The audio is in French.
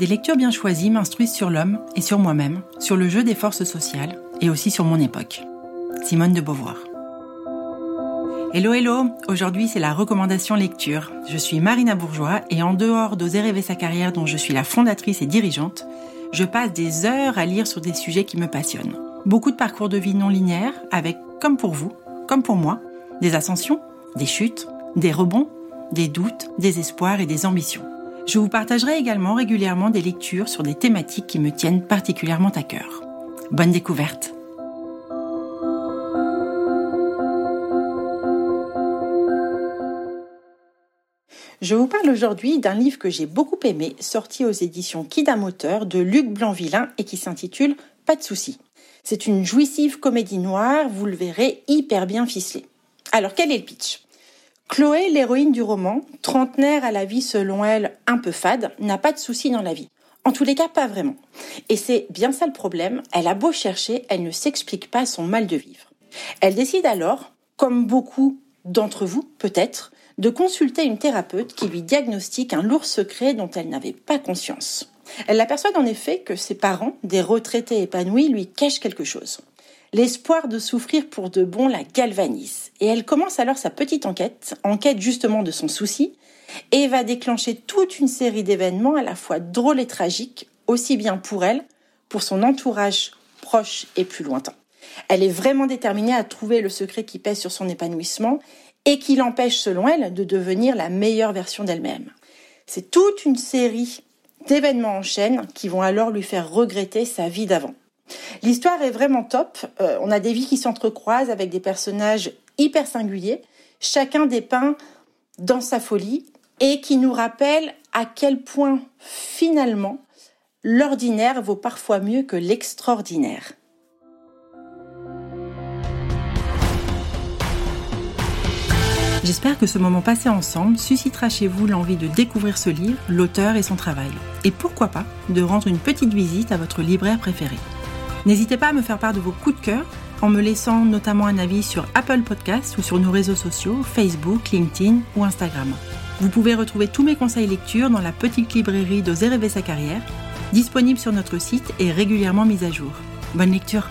Des lectures bien choisies m'instruisent sur l'homme et sur moi-même, sur le jeu des forces sociales et aussi sur mon époque. Simone de Beauvoir. Hello hello, aujourd'hui c'est la recommandation lecture. Je suis Marina Bourgeois et en dehors d'Oser rêver sa carrière dont je suis la fondatrice et dirigeante, je passe des heures à lire sur des sujets qui me passionnent. Beaucoup de parcours de vie non linéaires avec, comme pour vous, comme pour moi, des ascensions, des chutes, des rebonds, des doutes, des espoirs et des ambitions. Je vous partagerai également régulièrement des lectures sur des thématiques qui me tiennent particulièrement à cœur. Bonne découverte Je vous parle aujourd'hui d'un livre que j'ai beaucoup aimé, sorti aux éditions Kida Moteur de Luc Blanvillain et qui s'intitule Pas de soucis. C'est une jouissive comédie noire, vous le verrez, hyper bien ficelée. Alors quel est le pitch? Chloé, l'héroïne du roman, trentenaire à la vie selon elle un peu fade, n'a pas de soucis dans la vie. En tous les cas, pas vraiment. Et c'est bien ça le problème, elle a beau chercher, elle ne s'explique pas son mal de vivre. Elle décide alors, comme beaucoup d'entre vous peut-être, de consulter une thérapeute qui lui diagnostique un lourd secret dont elle n'avait pas conscience. Elle l'aperçoit en effet que ses parents, des retraités épanouis, lui cachent quelque chose. L'espoir de souffrir pour de bon la galvanise. Et elle commence alors sa petite enquête, enquête justement de son souci, et va déclencher toute une série d'événements à la fois drôles et tragiques, aussi bien pour elle, pour son entourage proche et plus lointain. Elle est vraiment déterminée à trouver le secret qui pèse sur son épanouissement et qui l'empêche, selon elle, de devenir la meilleure version d'elle-même. C'est toute une série d'événements en chaîne qui vont alors lui faire regretter sa vie d'avant. L'histoire est vraiment top. Euh, on a des vies qui s'entrecroisent avec des personnages hyper singuliers, chacun dépeint dans sa folie et qui nous rappelle à quel point finalement l'ordinaire vaut parfois mieux que l'extraordinaire. J'espère que ce moment passé ensemble suscitera chez vous l'envie de découvrir ce livre, l'auteur et son travail. Et pourquoi pas de rendre une petite visite à votre libraire préféré. N'hésitez pas à me faire part de vos coups de cœur en me laissant notamment un avis sur Apple Podcasts ou sur nos réseaux sociaux, Facebook, LinkedIn ou Instagram. Vous pouvez retrouver tous mes conseils lecture dans la petite librairie d'Oser rêver sa carrière, disponible sur notre site et régulièrement mise à jour. Bonne lecture